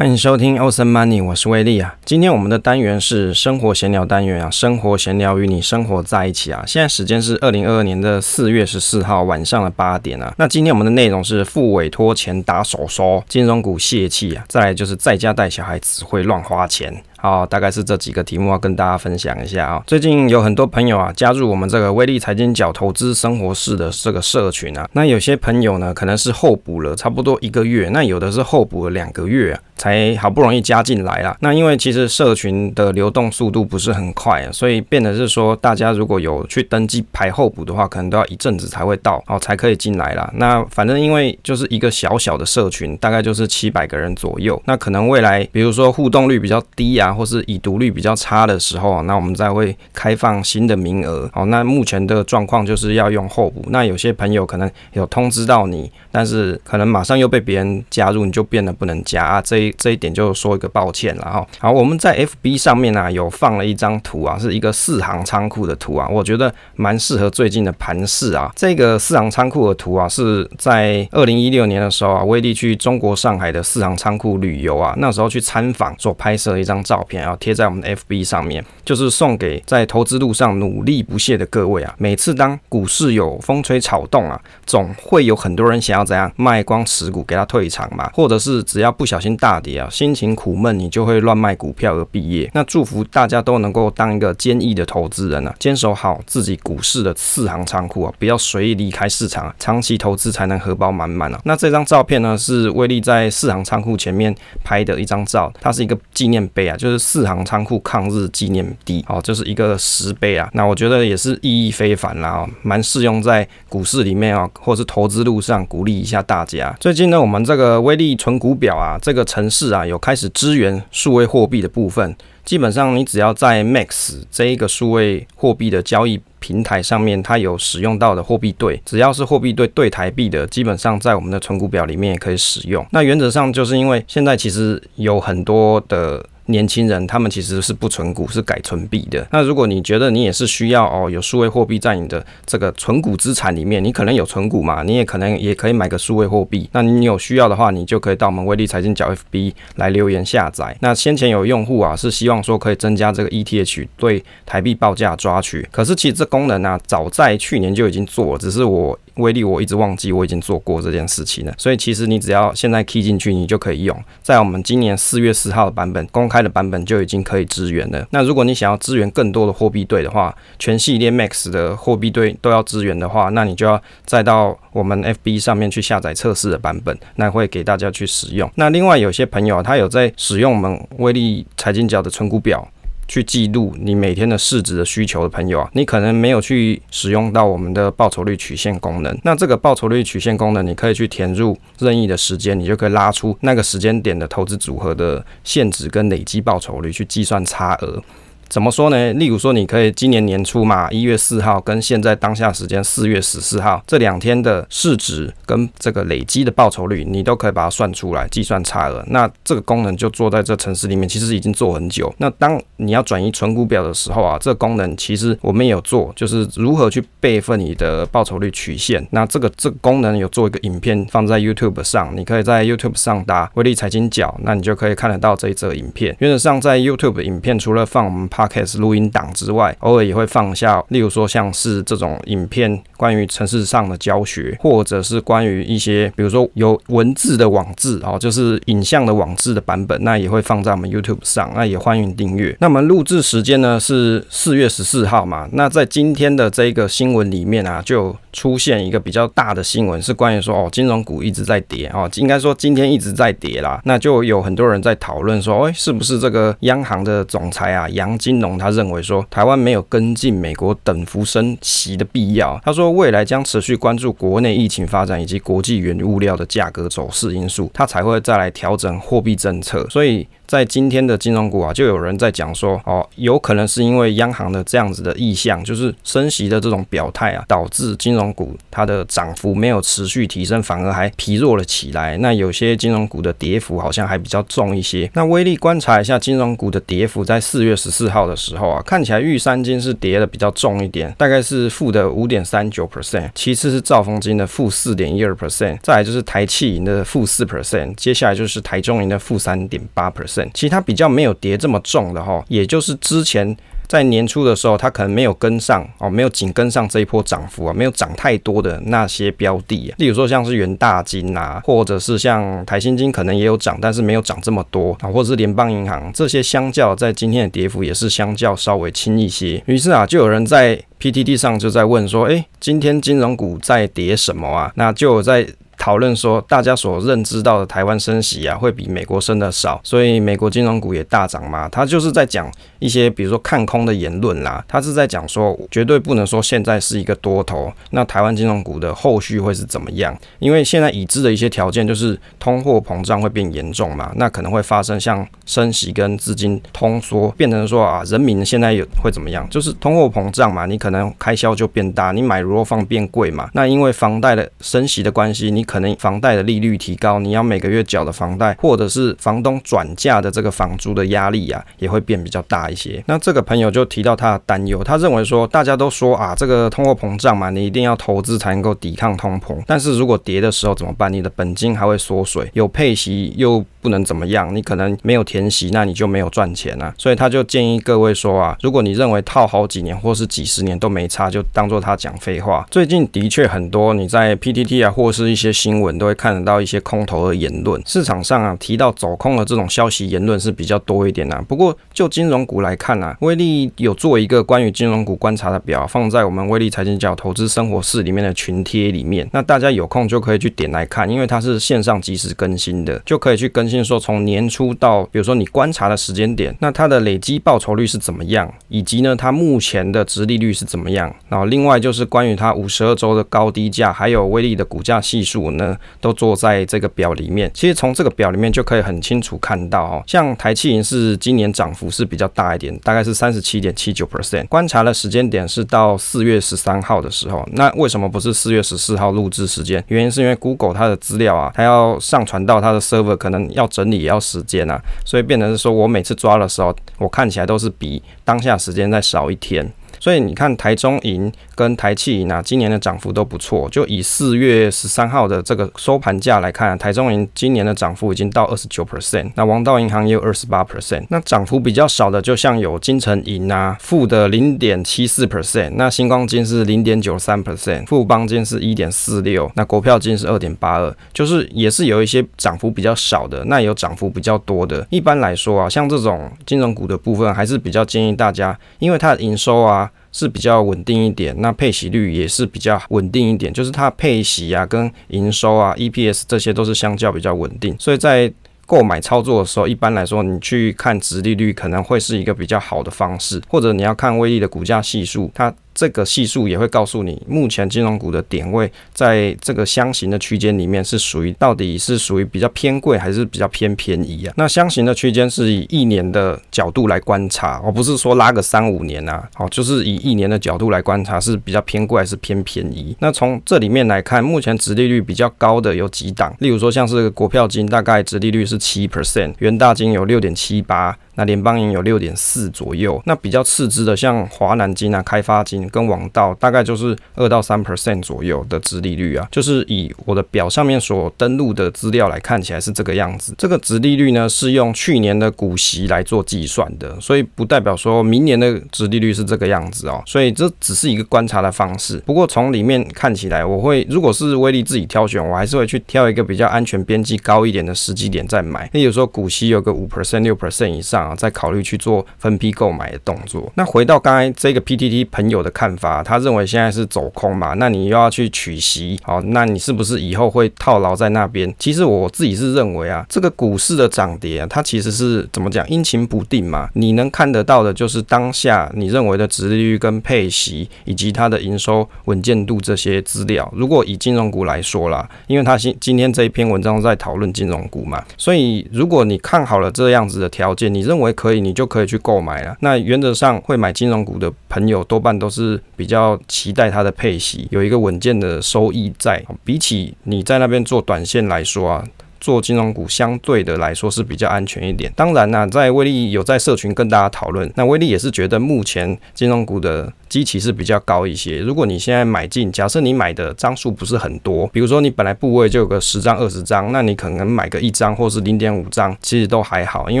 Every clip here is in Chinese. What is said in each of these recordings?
欢迎收听欧森 money，我是威利啊。今天我们的单元是生活闲聊单元啊，生活闲聊与你生活在一起啊。现在时间是二零二二年的四月十四号晚上的八点啊。那今天我们的内容是付委托前打手手，金融股泄气啊。再来就是在家带小孩只会乱花钱。好，大概是这几个题目要跟大家分享一下啊。最近有很多朋友啊加入我们这个威利财经角投资生活室的这个社群啊。那有些朋友呢可能是候补了差不多一个月，那有的是候补了两个月。才好不容易加进来啦。那因为其实社群的流动速度不是很快啊，所以变得是说，大家如果有去登记排候补的话，可能都要一阵子才会到哦，才可以进来啦。那反正因为就是一个小小的社群，大概就是七百个人左右。那可能未来比如说互动率比较低啊，或是已读率比较差的时候，那我们再会开放新的名额。哦，那目前的状况就是要用候补。那有些朋友可能有通知到你，但是可能马上又被别人加入，你就变得不能加啊。这一这一点就说一个抱歉了哈。好，我们在 FB 上面呢、啊、有放了一张图啊，是一个四行仓库的图啊，我觉得蛮适合最近的盘势啊。这个四行仓库的图啊，是在二零一六年的时候啊，威利去中国上海的四行仓库旅游啊，那时候去参访所拍摄一张照照片啊，贴在我们的 FB 上面，就是送给在投资路上努力不懈的各位啊。每次当股市有风吹草动啊，总会有很多人想要怎样卖光持股给他退场嘛，或者是只要不小心大跌啊。心情苦闷，你就会乱卖股票而毕业。那祝福大家都能够当一个坚毅的投资人啊，坚守好自己股市的四行仓库啊，不要随意离开市场啊，长期投资才能荷包满满啊。那这张照片呢，是威利在四行仓库前面拍的一张照，它是一个纪念碑啊，就是是四行仓库抗日纪念地，哦，就是一个石碑啊。那我觉得也是意义非凡啦，蛮适用在股市里面啊，或是投资路上，鼓励一下大家。最近呢，我们这个威利存股表啊，这个城市啊。有开始支援数位货币的部分，基本上你只要在 Max 这一个数位货币的交易平台上面，它有使用到的货币对，只要是货币对对台币的，基本上在我们的存股表里面也可以使用。那原则上就是因为现在其实有很多的。年轻人他们其实是不存股，是改存币的。那如果你觉得你也是需要哦，有数位货币在你的这个存股资产里面，你可能有存股嘛，你也可能也可以买个数位货币。那你有需要的话，你就可以到我们威利财经角 FB 来留言下载。那先前有用户啊是希望说可以增加这个 ETH 对台币报价抓取，可是其实这功能啊早在去年就已经做了，只是我。威利，我一直忘记我已经做过这件事情了，所以其实你只要现在 key 进去，你就可以用。在我们今年四月四号的版本公开的版本就已经可以支援了。那如果你想要支援更多的货币对的话，全系列 Max 的货币对都要支援的话，那你就要再到我们 FB 上面去下载测试的版本，那会给大家去使用。那另外有些朋友他有在使用我们威力财经角的存股表。去记录你每天的市值的需求的朋友啊，你可能没有去使用到我们的报酬率曲线功能。那这个报酬率曲线功能，你可以去填入任意的时间，你就可以拉出那个时间点的投资组合的现值跟累积报酬率去计算差额。怎么说呢？例如说，你可以今年年初嘛，一月四号跟现在当下时间四月十四号这两天的市值跟这个累积的报酬率，你都可以把它算出来，计算差额。那这个功能就做在这程式里面，其实已经做很久。那当你要转移存股表的时候啊，这功能其实我们也有做，就是如何去备份你的报酬率曲线。那这个这个功能有做一个影片放在 YouTube 上，你可以在 YouTube 上打威利财经角，那你就可以看得到这一则影片。原则上在 YouTube 影片除了放我们。Podcast 录音档之外，偶尔也会放下，例如说像是这种影片，关于城市上的教学，或者是关于一些，比如说有文字的网志哦，就是影像的网志的版本，那也会放在我们 YouTube 上，那也欢迎订阅。那么录制时间呢是四月十四号嘛？那在今天的这个新闻里面啊，就出现一个比较大的新闻，是关于说哦，金融股一直在跌哦，应该说今天一直在跌啦。那就有很多人在讨论说，哎，是不是这个央行的总裁啊杨金金龙他认为说，台湾没有跟进美国等幅升息的必要。他说未来将持续关注国内疫情发展以及国际原物料的价格走势因素，他才会再来调整货币政策。所以。在今天的金融股啊，就有人在讲说，哦，有可能是因为央行的这样子的意向，就是升息的这种表态啊，导致金融股它的涨幅没有持续提升，反而还疲弱了起来。那有些金融股的跌幅好像还比较重一些。那威力观察一下金融股的跌幅，在四月十四号的时候啊，看起来玉山金是跌的比较重一点，大概是负的五点三九 percent，其次是兆丰金的负四点一二 percent，再来就是台企银的负四 percent，接下来就是台中银的负三点八 percent。其他比较没有跌这么重的哈，也就是之前。在年初的时候，它可能没有跟上哦，没有紧跟上这一波涨幅啊，没有涨太多的那些标的啊，例如说像是元大金啊，或者是像台新金，可能也有涨，但是没有涨这么多啊，或者是联邦银行这些，相较在今天的跌幅也是相较稍微轻一些。于是啊，就有人在 PTT 上就在问说，诶，今天金融股在跌什么啊？那就在。讨论说，大家所认知到的台湾升息啊，会比美国升的少，所以美国金融股也大涨嘛。他就是在讲一些，比如说看空的言论啦。他是在讲说，绝对不能说现在是一个多头，那台湾金融股的后续会是怎么样？因为现在已知的一些条件就是通货膨胀会变严重嘛，那可能会发生像升息跟资金通缩，变成说啊，人民现在有会怎么样？就是通货膨胀嘛，你可能开销就变大，你买如放变贵嘛。那因为房贷的升息的关系，你可能房贷的利率提高，你要每个月缴的房贷，或者是房东转嫁的这个房租的压力啊，也会变比较大一些。那这个朋友就提到他的担忧，他认为说，大家都说啊，这个通货膨胀嘛，你一定要投资才能够抵抗通膨，但是如果跌的时候怎么办？你的本金还会缩水，有配息又不能怎么样，你可能没有填息，那你就没有赚钱啊。所以他就建议各位说啊，如果你认为套好几年或是几十年都没差，就当做他讲废话。最近的确很多你在 PTT 啊，或是一些新闻。都会看得到一些空头的言论，市场上啊提到走空的这种消息言论是比较多一点、啊。不过就金融股来看啊，威力有做一个关于金融股观察的表，放在我们威力财经角投资生活室里面的群贴里面。那大家有空就可以去点来看，因为它是线上即时更新的，就可以去更先说从年初到比如说你观察的时间点，那它的累积报酬率是怎么样，以及呢它目前的殖利率是怎么样。然后另外就是关于它五十二周的高低价，还有威力的股价系数呢。都做在这个表里面，其实从这个表里面就可以很清楚看到哦，像台企银是今年涨幅是比较大一点，大概是三十七点七九 percent。观察的时间点是到四月十三号的时候，那为什么不是四月十四号录制时间？原因是因为 Google 它的资料啊，它要上传到它的 server，可能要整理也要时间啊，所以变成是说我每次抓的时候，我看起来都是比当下时间再少一天。所以你看台中银跟台企银啊，今年的涨幅都不错。就以四月十三号的这个收盘价来看，台中银今年的涨幅已经到二十九 percent，那王道银行也有二十八 percent。那涨幅比较少的，就像有金城银啊，负的零点七四 percent，那新光金是零点九三 percent，富邦金是一点四六，那国票金是二点八二，就是也是有一些涨幅比较少的，那也有涨幅比较多的。一般来说啊，像这种金融股的部分，还是比较建议大家，因为它的营收啊。是比较稳定一点，那配息率也是比较稳定一点，就是它配息啊、跟营收啊、EPS 这些都是相较比较稳定，所以在购买操作的时候，一般来说你去看值利率可能会是一个比较好的方式，或者你要看威力的股价系数，它。这个系数也会告诉你，目前金融股的点位在这个箱型的区间里面是属于到底是属于比较偏贵还是比较偏便宜啊？那箱型的区间是以一年的角度来观察，而不是说拉个三五年啊，好，就是以一年的角度来观察是比较偏贵还是偏便宜。那从这里面来看，目前殖利率比较高的有几档，例如说像是国票金，大概殖利率是七 percent，元大金有六点七八。那联邦银有六点四左右，那比较次之的像华南金啊、开发金跟王道，大概就是二到三 percent 左右的殖利率啊，就是以我的表上面所登录的资料来看起来是这个样子。这个殖利率呢是用去年的股息来做计算的，所以不代表说明年的殖利率是这个样子哦。所以这只是一个观察的方式。不过从里面看起来，我会如果是威力自己挑选，我还是会去挑一个比较安全边际高一点的时机点再买。那有时候股息有个五 percent、六 percent 以上。啊，再考虑去做分批购买的动作。那回到刚才这个 PTT 朋友的看法，他认为现在是走空嘛，那你又要去取息，好，那你是不是以后会套牢在那边？其实我自己是认为啊，这个股市的涨跌啊，它其实是怎么讲，阴晴不定嘛。你能看得到的就是当下你认为的值利率跟配息，以及它的营收稳健度这些资料。如果以金融股来说啦，因为他今今天这一篇文章在讨论金融股嘛，所以如果你看好了这样子的条件，你认为可以，你就可以去购买了。那原则上会买金融股的朋友，多半都是比较期待它的配息有一个稳健的收益在。比起你在那边做短线来说啊。做金融股相对的来说是比较安全一点。当然呢，在威力有在社群跟大家讨论，那威力也是觉得目前金融股的基期是比较高一些。如果你现在买进，假设你买的张数不是很多，比如说你本来部位就有个十张、二十张，那你可能买个一张或是零点五张，其实都还好，因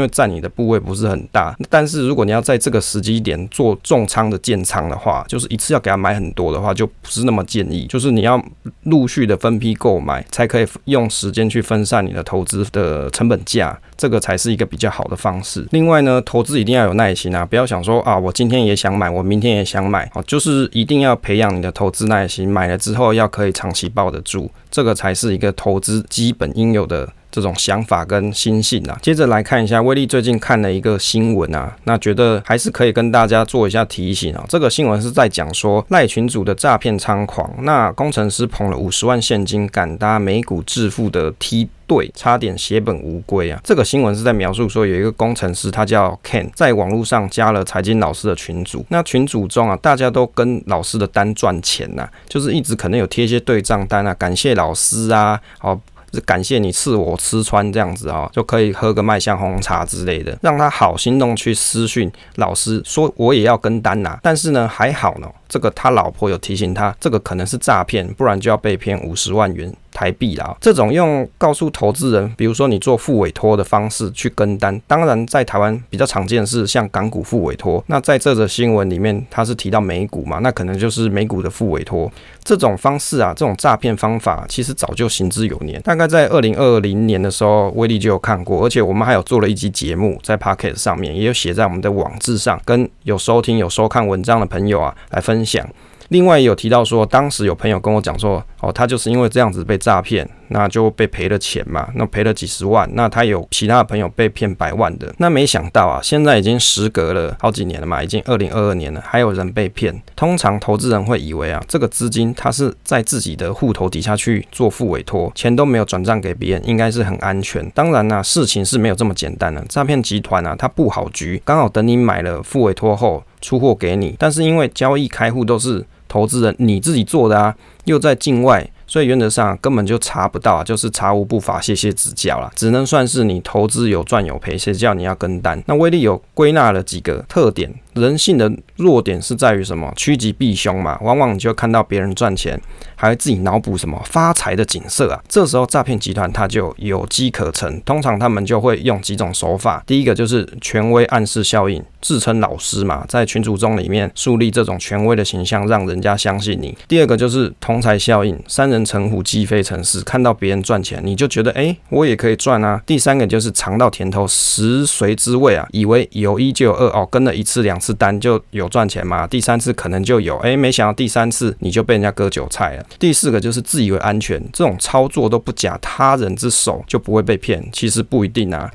为占你的部位不是很大。但是如果你要在这个时机点做重仓的建仓的话，就是一次要给他买很多的话，就不是那么建议。就是你要陆续的分批购买，才可以用时间去分散你的投资的成本价，这个才是一个比较好的方式。另外呢，投资一定要有耐心啊，不要想说啊，我今天也想买，我明天也想买，啊，就是一定要培养你的投资耐心，买了之后要可以长期抱得住，这个才是一个投资基本应有的。这种想法跟心性啊，接着来看一下威力最近看了一个新闻啊，那觉得还是可以跟大家做一下提醒啊。这个新闻是在讲说赖群组的诈骗猖狂，那工程师捧了五十万现金赶搭美股致富的梯对，差点血本无归啊。这个新闻是在描述说有一个工程师，他叫 Ken，在网络上加了财经老师的群组，那群组中啊，大家都跟老师的单赚钱呐、啊，就是一直可能有贴一些对账单啊，感谢老师啊，好。是感谢你赐我吃穿这样子啊，就可以喝个麦香红茶之类的，让他好心动去私讯老师说我也要跟单呐。但是呢，还好呢，这个他老婆有提醒他，这个可能是诈骗，不然就要被骗五十万元。台币啦，这种用告诉投资人，比如说你做副委托的方式去跟单，当然在台湾比较常见是像港股副委托。那在这则新闻里面，他是提到美股嘛，那可能就是美股的副委托这种方式啊，这种诈骗方法其实早就行之有年。大概在二零二零年的时候，威力就有看过，而且我们还有做了一集节目在 Podcast 上面，也有写在我们的网志上，跟有收听有收看文章的朋友啊来分分享。另外也有提到说，当时有朋友跟我讲说，哦，他就是因为这样子被诈骗，那就被赔了钱嘛，那赔了几十万，那他有其他的朋友被骗百万的，那没想到啊，现在已经时隔了好几年了嘛，已经二零二二年了，还有人被骗。通常投资人会以为啊，这个资金他是在自己的户头底下去做复委托，钱都没有转账给别人，应该是很安全。当然啦，事情是没有这么简单的，诈骗集团啊，他布好局，刚好等你买了复委托后出货给你，但是因为交易开户都是。投资人你自己做的啊，又在境外。所以原则上根本就查不到，就是查无不法，谢谢指教啦，只能算是你投资有赚有赔，谁叫你要跟单？那威力有归纳了几个特点，人性的弱点是在于什么？趋吉避凶嘛，往往你就看到别人赚钱，还会自己脑补什么发财的景色啊，这时候诈骗集团它就有机可乘，通常他们就会用几种手法，第一个就是权威暗示效应，自称老师嘛，在群组中里面树立这种权威的形象，让人家相信你；第二个就是同财效应，三人。成虎鸡飞城市，看到别人赚钱，你就觉得哎、我也可以赚啊。第三个就是尝到甜头，食髓知味啊，以为有一就有二哦，跟了一次两次单就有赚钱嘛，第三次可能就有，哎、没想到第三次你就被人家割韭菜了。第四个就是自以为安全，这种操作都不假他人之手就不会被骗，其实不一定啊。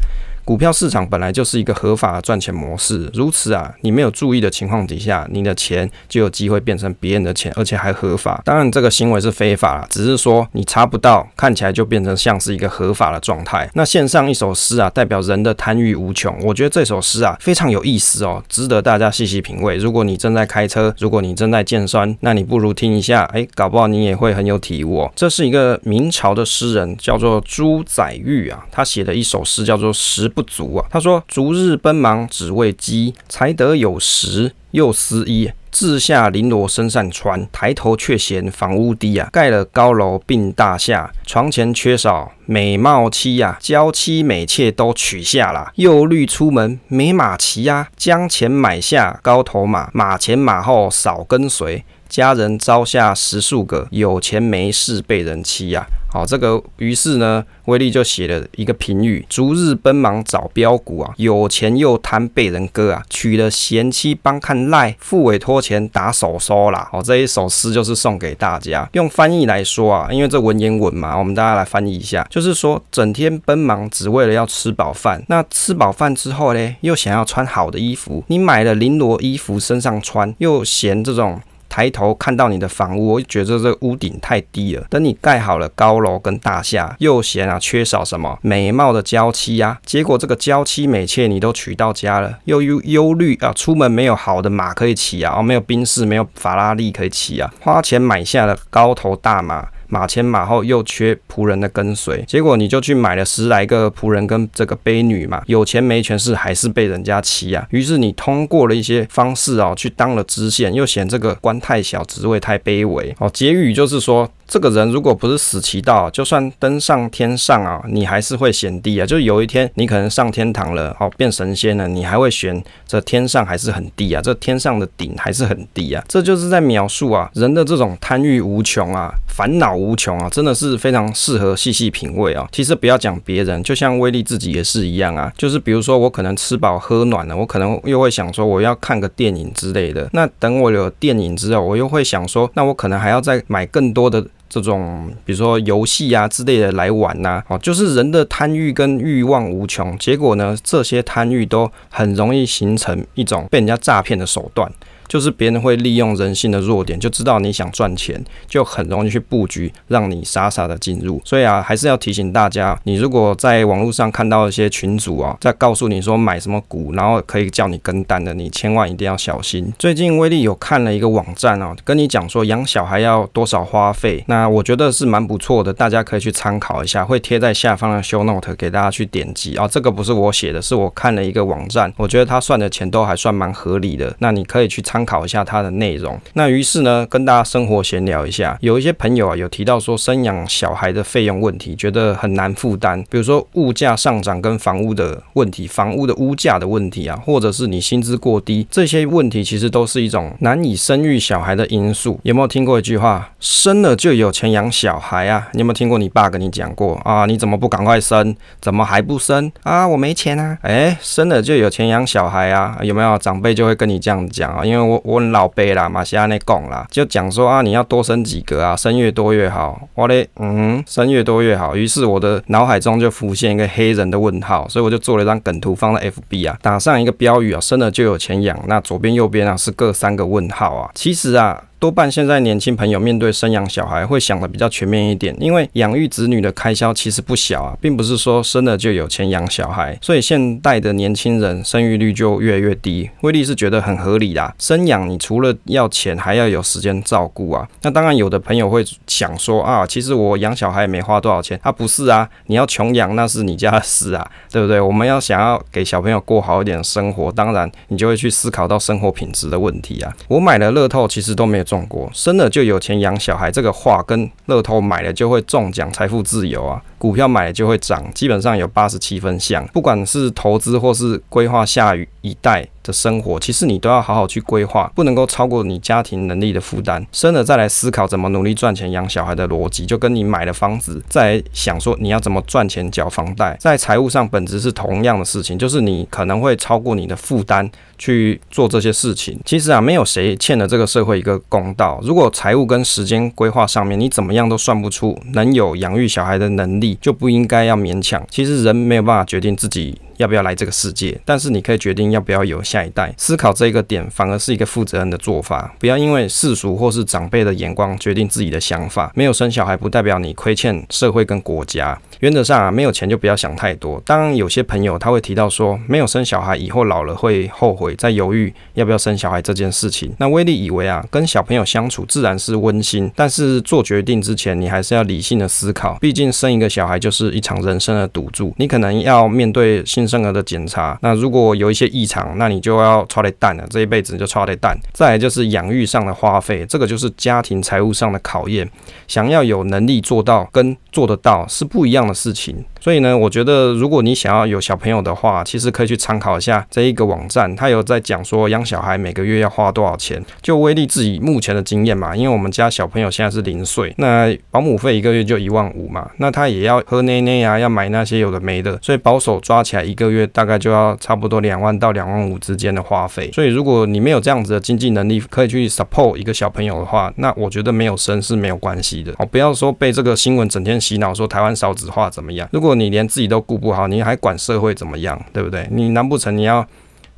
股票市场本来就是一个合法的赚钱模式，如此啊，你没有注意的情况底下，你的钱就有机会变成别人的钱，而且还合法。当然，这个行为是非法啦，只是说你查不到，看起来就变成像是一个合法的状态。那献上一首诗啊，代表人的贪欲无穷。我觉得这首诗啊非常有意思哦，值得大家细细品味。如果你正在开车，如果你正在健身，那你不如听一下，哎，搞不好你也会很有体悟哦。这是一个明朝的诗人，叫做朱载堉啊，他写的一首诗叫做《十》。不足啊！他说：“逐日奔忙只为饥，才得有时又思衣。自下绫罗身上穿，抬头却嫌房屋低啊！盖了高楼并大厦，床前缺少美貌妻呀！娇妻美妾都娶下了，又虑出门没马骑呀，将前买下高头马，马前马后少跟随，家人招下十数个，有钱没势被人欺呀！”好，这个于是呢，威力就写了一个评语：逐日奔忙找标股啊，有钱又贪被人割啊，娶了贤妻帮看赖，付委托钱打手收啦。好，这一首诗就是送给大家。用翻译来说啊，因为这文言文嘛，我们大家来翻译一下，就是说整天奔忙只为了要吃饱饭，那吃饱饭之后呢，又想要穿好的衣服，你买了绫罗衣服身上穿，又嫌这种。抬头看到你的房屋，我觉得这个屋顶太低了。等你盖好了高楼跟大厦，又嫌啊缺少什么美貌的娇妻呀、啊。结果这个娇妻美妾你都娶到家了，又忧忧虑啊，出门没有好的马可以骑啊，哦，没有宾士，没有法拉利可以骑啊，花钱买下了高头大马。马前马后又缺仆人的跟随，结果你就去买了十来个仆人跟这个卑女嘛，有钱没权势还是被人家骑啊。于是你通过了一些方式哦，去当了知县，又嫌这个官太小，职位太卑微哦。结语就是说。这个人如果不是死期到，就算登上天上啊，你还是会嫌低啊。就是有一天你可能上天堂了，哦，变神仙了，你还会嫌这天上还是很低啊，这天上的顶还是很低啊。这就是在描述啊，人的这种贪欲无穷啊，烦恼无穷啊，真的是非常适合细细品味啊。其实不要讲别人，就像威力自己也是一样啊。就是比如说我可能吃饱喝暖了，我可能又会想说我要看个电影之类的。那等我有电影之后，我又会想说，那我可能还要再买更多的。这种比如说游戏啊之类的来玩呐，哦，就是人的贪欲跟欲望无穷，结果呢，这些贪欲都很容易形成一种被人家诈骗的手段。就是别人会利用人性的弱点，就知道你想赚钱，就很容易去布局，让你傻傻的进入。所以啊，还是要提醒大家，你如果在网络上看到一些群主啊，在告诉你说买什么股，然后可以叫你跟单的，你千万一定要小心。最近威力有看了一个网站啊，跟你讲说养小孩要多少花费，那我觉得是蛮不错的，大家可以去参考一下，会贴在下方的 show note 给大家去点击啊。这个不是我写的，是我看了一个网站，我觉得他算的钱都还算蛮合理的，那你可以去参。参考一下它的内容。那于是呢，跟大家生活闲聊一下。有一些朋友啊，有提到说生养小孩的费用问题，觉得很难负担。比如说物价上涨跟房屋的问题，房屋的物价的问题啊，或者是你薪资过低，这些问题其实都是一种难以生育小孩的因素。有没有听过一句话？生了就有钱养小孩啊？你有没有听过你爸跟你讲过啊？你怎么不赶快生？怎么还不生啊？我没钱啊！哎，生了就有钱养小孩啊？有没有长辈就会跟你这样讲啊？因为我我老辈啦，马西亚内讲啦，就讲说啊，你要多生几个啊，生越多越好。我嘞，嗯，生越多越好。于是我的脑海中就浮现一个黑人的问号，所以我就做了一张梗图放在 FB 啊，打上一个标语啊，生了就有钱养。那左边右边啊是各三个问号啊。其实啊。多半现在年轻朋友面对生养小孩会想得比较全面一点，因为养育子女的开销其实不小啊，并不是说生了就有钱养小孩，所以现代的年轻人生育率就越来越低。威力是觉得很合理的，生养你除了要钱，还要有时间照顾啊。那当然有的朋友会想说啊，其实我养小孩也没花多少钱，啊不是啊，你要穷养那是你家的事啊，对不对？我们要想要给小朋友过好一点生活，当然你就会去思考到生活品质的问题啊。我买了乐透，其实都没有中。生了就有钱养小孩，这个话跟乐透买了就会中奖、财富自由啊，股票买了就会涨，基本上有八十七分像。不管是投资或是规划下一代的生活，其实你都要好好去规划，不能够超过你家庭能力的负担。生了再来思考怎么努力赚钱养小孩的逻辑，就跟你买了房子再来想说你要怎么赚钱缴房贷，在财务上本质是同样的事情，就是你可能会超过你的负担。去做这些事情，其实啊，没有谁欠了这个社会一个公道。如果财务跟时间规划上面你怎么样都算不出能有养育小孩的能力，就不应该要勉强。其实人没有办法决定自己。要不要来这个世界？但是你可以决定要不要有下一代。思考这个点，反而是一个负责任的做法。不要因为世俗或是长辈的眼光决定自己的想法。没有生小孩不代表你亏欠社会跟国家。原则上啊，没有钱就不要想太多。当然，有些朋友他会提到说，没有生小孩以后老了会后悔，在犹豫要不要生小孩这件事情。那威力以为啊，跟小朋友相处自然是温馨，但是做决定之前，你还是要理性的思考。毕竟生一个小孩就是一场人生的赌注，你可能要面对新生儿的检查，那如果有一些异常，那你就要超得蛋了，这一辈子就超得蛋。再来就是养育上的花费，这个就是家庭财务上的考验。想要有能力做到跟做得到是不一样的事情。所以呢，我觉得如果你想要有小朋友的话，其实可以去参考一下这一个网站，他有在讲说养小孩每个月要花多少钱。就威力自己目前的经验嘛，因为我们家小朋友现在是零岁，那保姆费一个月就一万五嘛，那他也要喝奶奶啊，要买那些有的没的，所以保守抓起来一个月大概就要差不多两万到两万五之间的花费。所以如果你没有这样子的经济能力，可以去 support 一个小朋友的话，那我觉得没有生是没有关系的哦。不要说被这个新闻整天洗脑说台湾少子化怎么样，如果你连自己都顾不好，你还管社会怎么样，对不对？你难不成你要？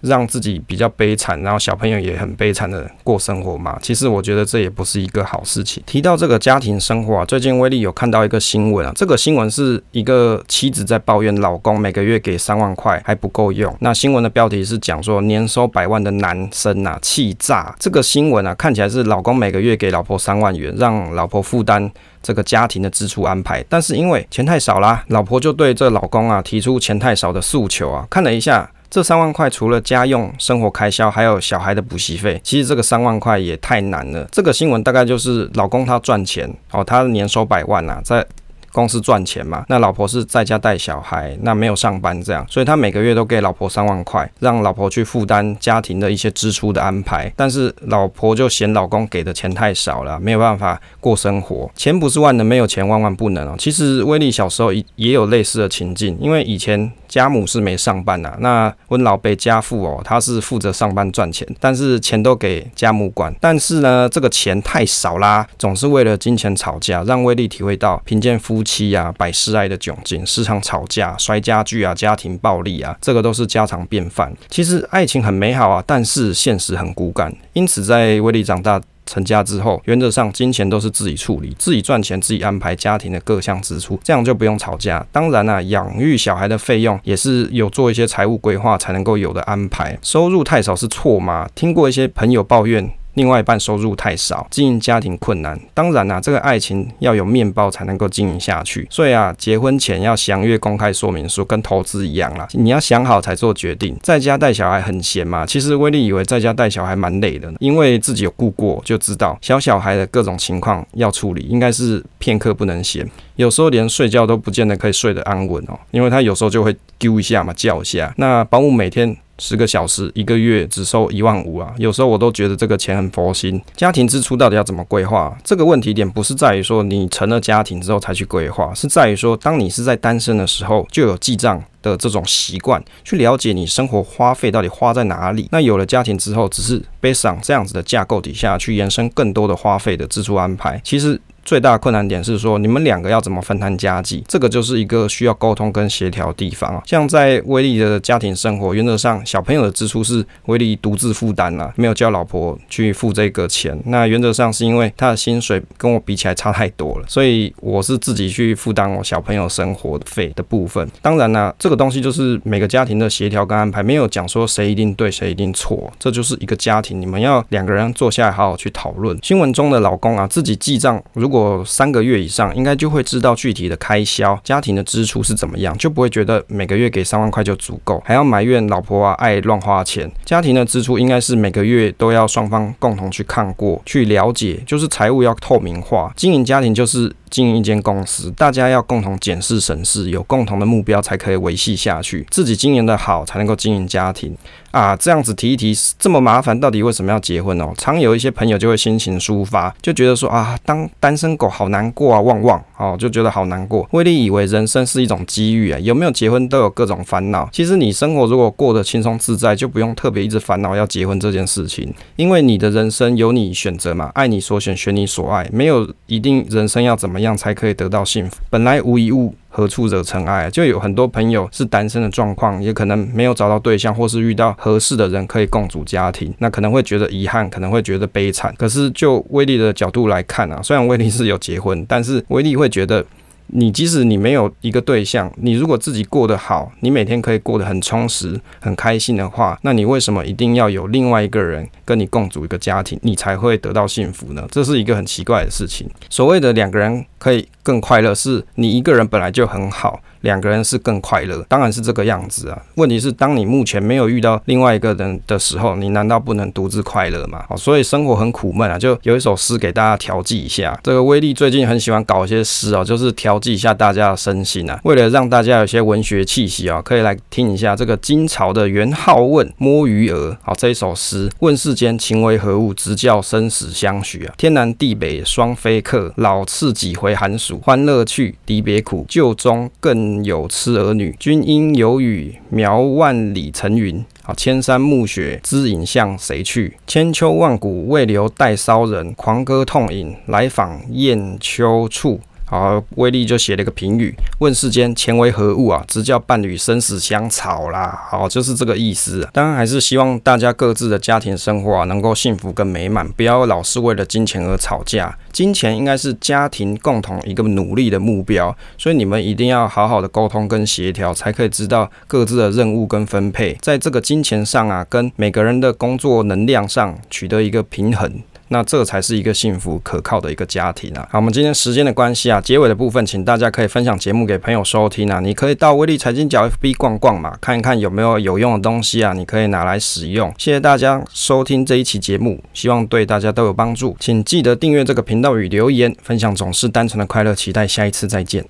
让自己比较悲惨，然后小朋友也很悲惨的过生活嘛。其实我觉得这也不是一个好事情。提到这个家庭生活啊，最近威力有看到一个新闻啊，这个新闻是一个妻子在抱怨老公每个月给三万块还不够用。那新闻的标题是讲说年收百万的男生啊气炸。这个新闻啊看起来是老公每个月给老婆三万元，让老婆负担这个家庭的支出安排，但是因为钱太少啦，老婆就对这老公啊提出钱太少的诉求啊。看了一下。这三万块除了家用生活开销，还有小孩的补习费，其实这个三万块也太难了。这个新闻大概就是老公他赚钱哦，他年收百万啊，在。公司赚钱嘛，那老婆是在家带小孩，那没有上班这样，所以他每个月都给老婆三万块，让老婆去负担家庭的一些支出的安排。但是老婆就嫌老公给的钱太少了，没有办法过生活。钱不是万能，没有钱万万不能哦。其实威力小时候也也有类似的情境，因为以前家母是没上班的，那温老贝家父哦，他是负责上班赚钱，但是钱都给家母管。但是呢，这个钱太少啦，总是为了金钱吵架，让威力体会到贫贱夫妻啊，百事哀的窘境，时常吵架、摔家具啊，家庭暴力啊，这个都是家常便饭。其实爱情很美好啊，但是现实很骨感。因此，在威力长大成家之后，原则上金钱都是自己处理，自己赚钱，自己安排家庭的各项支出，这样就不用吵架。当然啊，养育小孩的费用也是有做一些财务规划才能够有的安排。收入太少是错吗？听过一些朋友抱怨。另外一半收入太少，经营家庭困难。当然啦、啊，这个爱情要有面包才能够经营下去。所以啊，结婚前要详阅公开说明书，跟投资一样啦。你要想好才做决定。在家带小孩很闲嘛？其实威力以为在家带小孩蛮累的，因为自己有顾过，就知道小小孩的各种情况要处理，应该是片刻不能闲。有时候连睡觉都不见得可以睡得安稳哦，因为他有时候就会丢一下嘛，叫一下。那保姆每天。十个小时一个月只收一万五啊，有时候我都觉得这个钱很佛心。家庭支出到底要怎么规划？这个问题点不是在于说你成了家庭之后才去规划，是在于说当你是在单身的时候就有记账的这种习惯，去了解你生活花费到底花在哪里。那有了家庭之后，只是 based on 这样子的架构底下去延伸更多的花费的支出安排。其实。最大的困难点是说，你们两个要怎么分摊家计，这个就是一个需要沟通跟协调的地方啊。像在威力的家庭生活，原则上小朋友的支出是威力独自负担了，没有叫老婆去付这个钱。那原则上是因为他的薪水跟我比起来差太多了，所以我是自己去负担我小朋友生活费的部分。当然呢，这个东西就是每个家庭的协调跟安排，没有讲说谁一定对谁一定错，这就是一个家庭，你们要两个人坐下来好好去讨论。新闻中的老公啊，自己记账如果。过三个月以上，应该就会知道具体的开销、家庭的支出是怎么样，就不会觉得每个月给三万块就足够，还要埋怨老婆啊爱乱花钱。家庭的支出应该是每个月都要双方共同去看过去了解，就是财务要透明化。经营家庭就是经营一间公司，大家要共同检视审视，有共同的目标才可以维系下去。自己经营的好，才能够经营家庭。啊，这样子提一提这么麻烦，到底为什么要结婚哦？常有一些朋友就会心情抒发，就觉得说啊，当单身狗好难过啊，旺旺哦，就觉得好难过。威力以为人生是一种机遇啊，有没有结婚都有各种烦恼。其实你生活如果过得轻松自在，就不用特别一直烦恼要结婚这件事情，因为你的人生由你选择嘛，爱你所选，选你所爱，没有一定人生要怎么怎么样才可以得到幸福，本来无一物。何处惹尘埃？就有很多朋友是单身的状况，也可能没有找到对象，或是遇到合适的人可以共组家庭，那可能会觉得遗憾，可能会觉得悲惨。可是就威力的角度来看啊，虽然威力是有结婚，但是威力会觉得。你即使你没有一个对象，你如果自己过得好，你每天可以过得很充实、很开心的话，那你为什么一定要有另外一个人跟你共组一个家庭，你才会得到幸福呢？这是一个很奇怪的事情。所谓的两个人可以更快乐，是你一个人本来就很好，两个人是更快乐，当然是这个样子啊。问题是，当你目前没有遇到另外一个人的时候，你难道不能独自快乐吗？哦，所以生活很苦闷啊，就有一首诗给大家调剂一下。这个威力最近很喜欢搞一些诗哦，就是调剂一下大家的身心啊。为了让大家有些文学气息啊，可以来听一下这个金朝的元好问摸鱼儿。好，这一首诗：问世间情为何物，直教生死相许啊。天南地北双飞客，老翅几回寒暑，欢乐去，离别苦，旧中更有痴儿女。君应有语，描万里层云。啊，千山暮雪，知影向谁去？千秋万古未留待骚人，狂歌痛饮，来访雁丘处。好，威力就写了一个评语：问世间钱为何物啊？直教伴侣生死相吵啦。好，就是这个意思啊。当然还是希望大家各自的家庭生活啊，能够幸福跟美满，不要老是为了金钱而吵架。金钱应该是家庭共同一个努力的目标，所以你们一定要好好的沟通跟协调，才可以知道各自的任务跟分配，在这个金钱上啊，跟每个人的工作能量上取得一个平衡。那这才是一个幸福可靠的一个家庭啊！好，我们今天时间的关系啊，结尾的部分，请大家可以分享节目给朋友收听啊。你可以到威力财经角 FB 逛逛嘛，看一看有没有有用的东西啊，你可以拿来使用。谢谢大家收听这一期节目，希望对大家都有帮助。请记得订阅这个频道与留言分享，总是单纯的快乐。期待下一次再见。